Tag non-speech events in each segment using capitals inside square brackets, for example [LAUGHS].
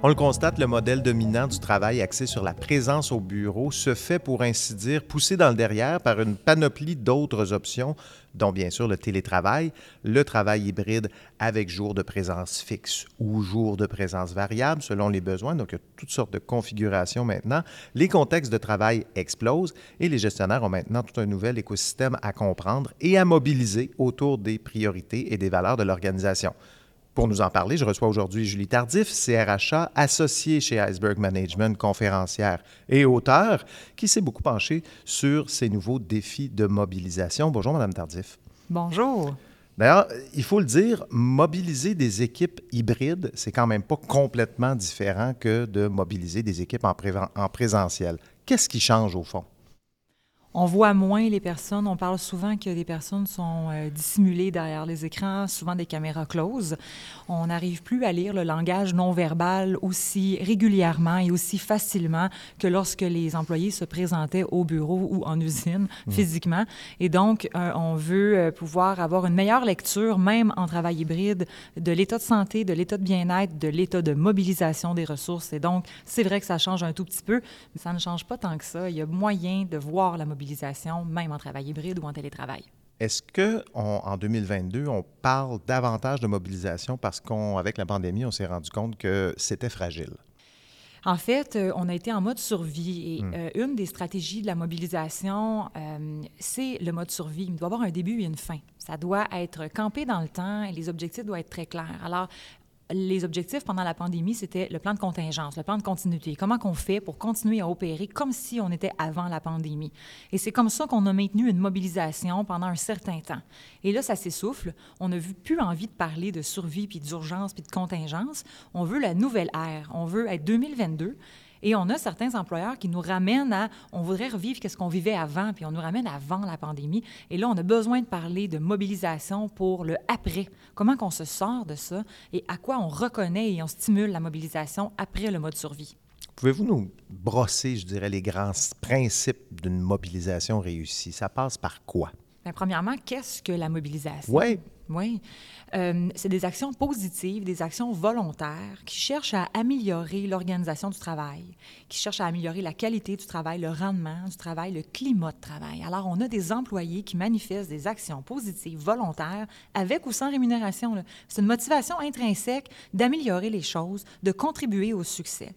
On le constate, le modèle dominant du travail axé sur la présence au bureau se fait, pour ainsi dire, pousser dans le derrière par une panoplie d'autres options, dont bien sûr le télétravail, le travail hybride avec jour de présence fixe ou jour de présence variable selon les besoins. Donc, il y a toutes sortes de configurations maintenant. Les contextes de travail explosent et les gestionnaires ont maintenant tout un nouvel écosystème à comprendre et à mobiliser autour des priorités et des valeurs de l'organisation. Pour nous en parler, je reçois aujourd'hui Julie Tardif, CRHA, associée chez Iceberg Management, conférencière et auteur, qui s'est beaucoup penchée sur ces nouveaux défis de mobilisation. Bonjour, Madame Tardif. Bonjour. D'ailleurs, il faut le dire, mobiliser des équipes hybrides, c'est quand même pas complètement différent que de mobiliser des équipes en, en présentiel. Qu'est-ce qui change au fond? On voit moins les personnes. On parle souvent que les personnes sont euh, dissimulées derrière les écrans, souvent des caméras closes. On n'arrive plus à lire le langage non verbal aussi régulièrement et aussi facilement que lorsque les employés se présentaient au bureau ou en usine mmh. physiquement. Et donc, euh, on veut euh, pouvoir avoir une meilleure lecture, même en travail hybride, de l'état de santé, de l'état de bien-être, de l'état de mobilisation des ressources. Et donc, c'est vrai que ça change un tout petit peu, mais ça ne change pas tant que ça. Il y a moyen de voir la mobilisation même en travail hybride ou en télétravail. Est-ce que en 2022, on parle davantage de mobilisation parce qu'avec la pandémie, on s'est rendu compte que c'était fragile? En fait, euh, on a été en mode survie et hmm. euh, une des stratégies de la mobilisation, euh, c'est le mode survie. Il doit avoir un début et une fin. Ça doit être campé dans le temps et les objectifs doivent être très clairs. Alors, les objectifs pendant la pandémie, c'était le plan de contingence, le plan de continuité. Comment qu'on fait pour continuer à opérer comme si on était avant la pandémie? Et c'est comme ça qu'on a maintenu une mobilisation pendant un certain temps. Et là, ça s'essouffle. On n'a plus envie de parler de survie, puis d'urgence, puis de contingence. On veut la nouvelle ère. On veut être 2022 et on a certains employeurs qui nous ramènent à, on voudrait revivre ce qu'on vivait avant, puis on nous ramène avant la pandémie. Et là, on a besoin de parler de mobilisation pour le après. Comment qu'on se sort de ça et à quoi on reconnaît et on stimule la mobilisation après le mode survie? Pouvez-vous nous brosser, je dirais, les grands principes d'une mobilisation réussie? Ça passe par quoi? Bien, premièrement, qu'est-ce que la mobilisation? Oui. Oui. Euh, c'est des actions positives, des actions volontaires qui cherchent à améliorer l'organisation du travail, qui cherchent à améliorer la qualité du travail, le rendement du travail, le climat de travail. Alors, on a des employés qui manifestent des actions positives, volontaires, avec ou sans rémunération. C'est une motivation intrinsèque d'améliorer les choses, de contribuer au succès.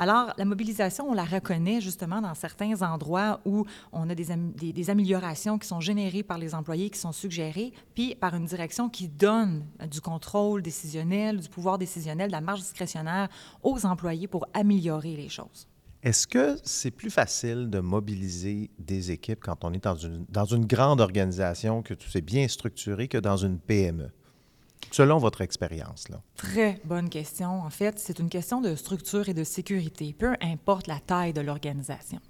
Alors, la mobilisation, on la reconnaît justement dans certains endroits où on a des, améliorations qui sont générées par les employés, qui sont suggérées, puis par une direction qui donne du contrôle décisionnel, du pouvoir décisionnel, de la marge discrétionnaire aux employés pour améliorer les choses. Est-ce que c'est plus facile de mobiliser des équipes quand on est dans une, dans une grande organisation, que tout est bien structuré, que dans une PME? Selon votre expérience? Très bonne question. En fait, c'est une question de structure et de sécurité, peu importe la taille de l'organisation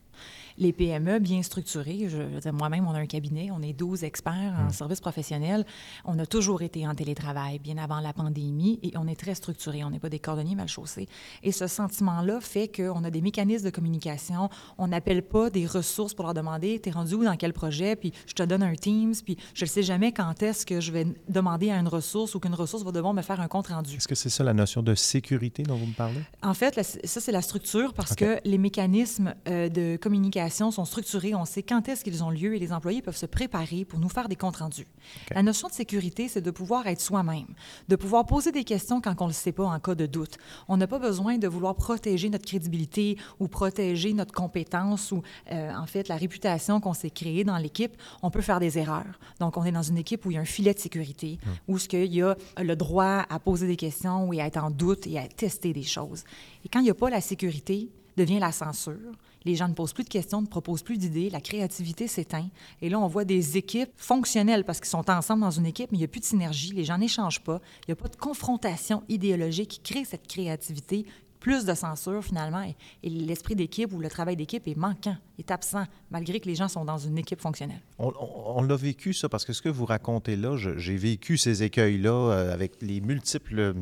les PME bien structurées, je, moi-même, on a un cabinet, on est 12 experts en mmh. services professionnels. On a toujours été en télétravail, bien avant la pandémie, et on est très structuré. On n'est pas des cordonniers mal chaussés. Et ce sentiment-là fait qu'on a des mécanismes de communication. On n'appelle pas des ressources pour leur demander T'es rendu où dans quel projet Puis je te donne un Teams, puis je ne sais jamais quand est-ce que je vais demander à une ressource ou qu'une ressource va devoir me faire un compte rendu. Est-ce que c'est ça la notion de sécurité dont vous me parlez? En fait, ça, c'est la structure parce que les mécanismes euh, de communication sont structurées, on sait quand est-ce qu'ils ont lieu et les employés peuvent se préparer pour nous faire des comptes rendus. La notion de sécurité, c'est de pouvoir être soi-même, de pouvoir poser des questions quand on ne le sait pas en cas de doute. On n'a pas besoin de vouloir protéger notre crédibilité ou protéger notre compétence ou euh, en fait la réputation qu'on s'est créée dans l'équipe. On peut faire des erreurs. Donc, on est dans une équipe où il y a un filet de sécurité, hum. où ce qu'il y a le droit à poser des questions ou à être en doute et à tester des choses. Et quand il n'y a pas la sécurité, devient la censure. Les gens ne posent plus de questions, ne proposent plus d'idées, la créativité s'éteint. Et là, on voit des équipes fonctionnelles parce qu'ils sont ensemble dans une équipe, mais il n'y a plus de synergie, les gens n'échangent pas, il n'y a pas de confrontation idéologique qui crée cette créativité plus de censure finalement et, l'esprit d'équipe ou le travail d'équipe est manquant, est absent, malgré que les gens sont dans une équipe fonctionnelle. On, l'a vécu ça parce que ce que vous racontez là, j'ai vécu ces écueils-là euh, avec les multiples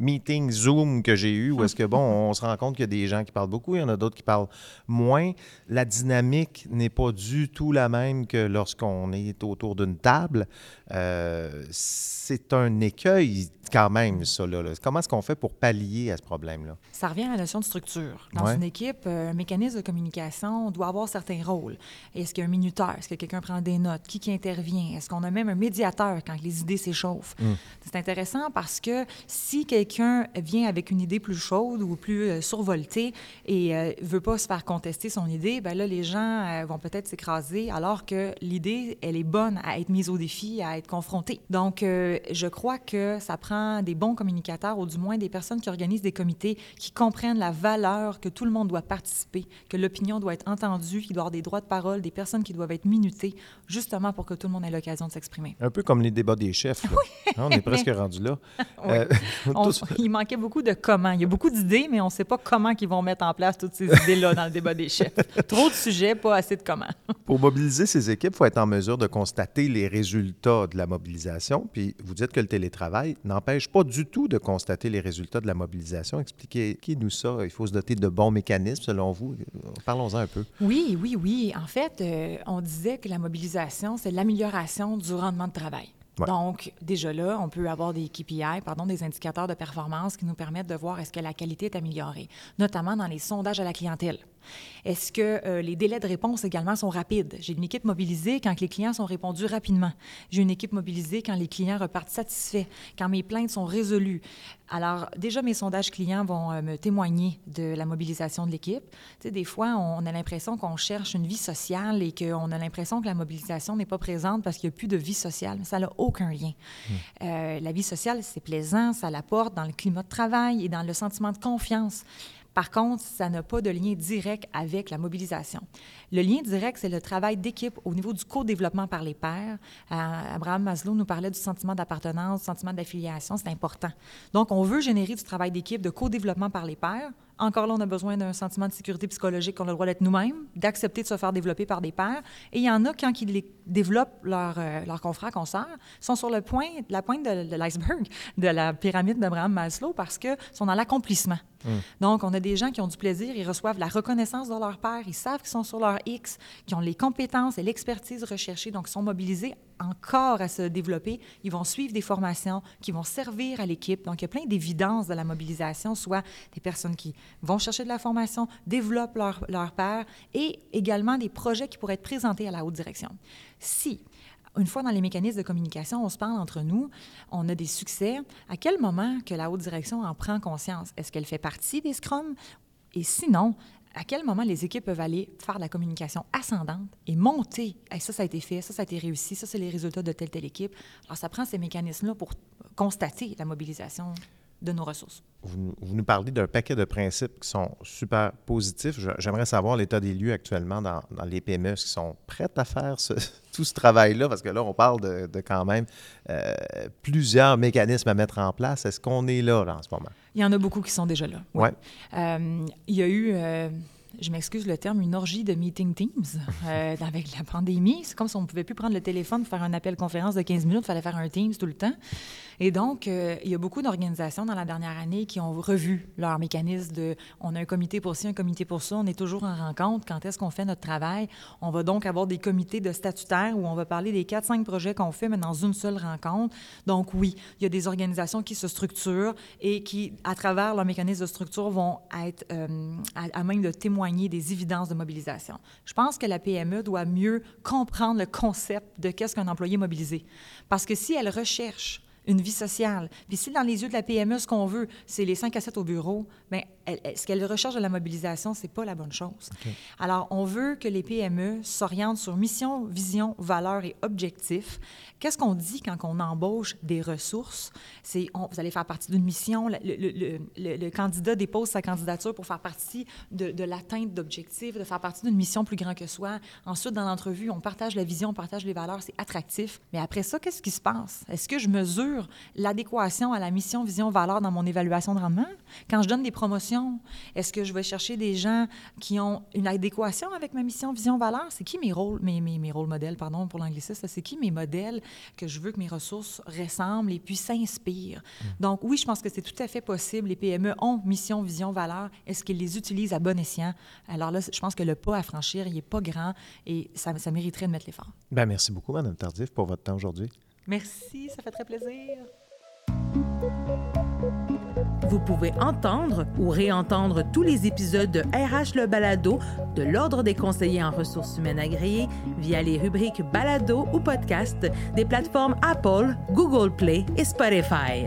meeting Zoom que j'ai eu où est-ce que, bon, on se rend compte qu'il y a des gens qui parlent beaucoup, il y en a d'autres qui parlent moins. La dynamique n'est pas du tout la même que lorsqu'on est autour d'une table. Euh, c'est un écueil quand même, ça. Là, Comment est-ce qu'on fait pour pallier à ce problème-là? Ça revient à la notion de structure. Dans une équipe, euh, un mécanisme de communication doit avoir certains rôles. Est-ce qu'il y a un minuteur? Est-ce que quelqu'un prend des notes? Qui, qui intervient? Est-ce qu'on a même un médiateur quand les idées s'échauffent? Hmm. C'est intéressant parce que si quelqu'un vient avec une idée plus chaude ou plus euh, survoltée et ne veut pas se faire contester son idée, ben là, les gens vont peut-être s'écraser alors que l'idée, elle est bonne à être mise au défi, à être confrontée. Donc, je crois que ça prend des bons communicateurs, ou du moins des personnes qui organisent des comités, qui comprennent la valeur que tout le monde doit participer, que l'opinion doit être entendue, qu'il doit y avoir des droits de parole, des personnes qui doivent être minutées, justement pour que tout le monde ait l'occasion de s'exprimer. Un peu comme les débats des chefs. Hein, on est presque rendu là. [LAUGHS] Euh, [LAUGHS] il manquait beaucoup de comment. Il y a beaucoup d'idées, mais on ne sait pas comment ils vont mettre en place toutes ces idées-là dans le débat des chefs. [LAUGHS] Trop de sujets, pas assez de comment. pour mobiliser ces équipes, il faut être en mesure de constater les résultats de la mobilisation. Puis vous dites que le télétravail n'empêche pas du tout de constater les résultats de la mobilisation. Expliquez-nous ça. Il faut se doter de bons mécanismes, selon vous. Parlons-en un peu. Oui, oui, oui. En fait, euh, on disait que la mobilisation, c'est l'amélioration du rendement de travail. Donc, déjà là, on peut avoir des KPI, pardon, des indicateurs de performance qui nous permettent de voir est-ce que la qualité est améliorée, notamment dans les sondages à la clientèle. Est-ce que euh, les délais de réponse également sont rapides? J'ai une équipe mobilisée quand les clients sont répondus rapidement. J'ai une équipe mobilisée quand les clients repartent satisfaits, quand mes plaintes sont résolues. Alors, déjà, mes sondages clients vont euh, me témoigner de la mobilisation de l'équipe. Tu sais, des fois, on a l'impression qu'on cherche une vie sociale et qu'on a l'impression que la mobilisation n'est pas présente parce qu'il n'y a plus de vie sociale. Mais ça n'a aucun lien. Mmh. Euh, la vie sociale, c'est plaisant, ça l'apporte dans le climat de travail et dans le sentiment de confiance. Par contre, ça n'a pas de lien direct avec la mobilisation. Le lien direct, c'est le travail d'équipe au niveau du co-développement par les pairs. Euh, Abraham Maslow nous parlait du sentiment d'appartenance, du sentiment d'affiliation, c'est important. Donc, on veut générer du travail d'équipe, de co-développement par les pairs. Encore là, on a besoin d'un sentiment de sécurité psychologique qu'on a le droit d'être nous-mêmes, d'accepter de se faire développer par des pairs. Et il y en a, quand ils développent leurs euh, leur confrères, consoeurs, sont sur le point, la pointe de, l'iceberg de la pyramide d'Abraham Maslow parce qu'ils sont dans l'accomplissement. Hum. Donc, on a des gens qui ont du plaisir, ils reçoivent la reconnaissance de leur père, ils savent qu'ils sont sur leur X, qui ont les compétences et l'expertise recherchées, donc sont mobilisés encore à se développer. Ils vont suivre des formations qui vont servir à l'équipe. Donc, il y a plein d'évidences de la mobilisation, soit des personnes qui vont chercher de la formation, développent leur, leur et également des projets qui pourraient être présentés à la haute direction. Si une fois dans les mécanismes de communication, on se parle entre nous, on a des succès. À quel moment que la haute direction en prend conscience? Est-ce qu'elle fait partie des scrums? Et sinon, à quel moment les équipes peuvent aller faire de la communication ascendante et monter ça, ça a été fait, ça, ça a été réussi, ça, c'est les résultats de telle, telle équipe. Alors, ça prend ces mécanismes-là pour constater la mobilisation de nos ressources. Vous, nous parlez d'un paquet de principes qui sont super positifs. J'aimerais savoir l'état des lieux actuellement dans, les PME qui sont prêtes à faire [LAUGHS] tout ce travail-là, parce que là, on parle de, quand même euh, plusieurs mécanismes à mettre en place. Est-ce qu'on est là, en ce moment? Il y en a beaucoup qui sont déjà là. Oui. Euh, il y a eu... Euh, je m'excuse le terme, une orgie de meeting Teams [LAUGHS] avec la pandémie. C'est comme si on ne pouvait plus prendre le téléphone pour faire un appel conférence de 15 minutes, il fallait faire un Teams tout le temps. Et donc, euh, il y a beaucoup d'organisations dans la dernière année qui ont revu leur mécanisme de on a un comité pour ci, un comité pour ça, on est toujours en rencontre. Quand est-ce qu'on fait notre travail? On va donc avoir des comités de statutaires où on va parler des quatre, cinq projets qu'on fait, mais dans une seule rencontre. Donc, oui, il y a des organisations qui se structurent et qui, à travers leur mécanisme de structure, vont être euh, à même de témoigner des évidences de mobilisation. Je pense que la PME doit mieux comprendre le concept de qu'est-ce qu'un employé mobilisé. Parce que si elle recherche une vie sociale. Puis si dans les yeux de la PME, ce qu'on veut, c'est les 5 à 7 au bureau, bien, ce qu'elle recherche de la mobilisation, c'est pas la bonne chose. Alors, on veut que les PME s'orientent sur mission, vision, valeur et objectifs. Qu'est-ce qu'on dit quand on embauche des ressources? C'est, vous allez faire partie d'une mission, le, candidat dépose sa candidature pour faire partie de, de l'atteinte d'objectifs, de faire partie d'une mission plus grande que soi. Ensuite, dans l'entrevue, on partage la vision, on partage les valeurs, c'est attractif. Mais après ça, qu'est-ce qui se passe? Est-ce que je mesure l'adéquation à la mission, vision, valeur dans mon évaluation de rendement? Quand je donne des promotions? Est-ce que je vais chercher des gens qui ont une adéquation avec ma mission, vision, valeur? C'est qui mes rôles, mes, mes, mes rôles modèles, pardon, pour l'anglicisme? C'est qui mes modèles que je veux que mes ressources ressemblent et puis s'inspirent? Mm. Donc, oui, je pense que c'est tout à fait possible. Les PME ont mission, vision, valeur. Est-ce qu'ils les utilisent à bon escient? Alors là, je pense que le pas à franchir, il n'est pas grand et ça, ça mériterait de mettre l'effort. Bien, merci beaucoup, Mme Tardif, pour votre temps aujourd'hui. Merci, ça fait très plaisir. Vous pouvez entendre ou réentendre tous les épisodes de RH Le Balado de l'Ordre des conseillers en ressources humaines agréées via les rubriques Balado ou Podcast des plateformes Apple, Google Play et Spotify.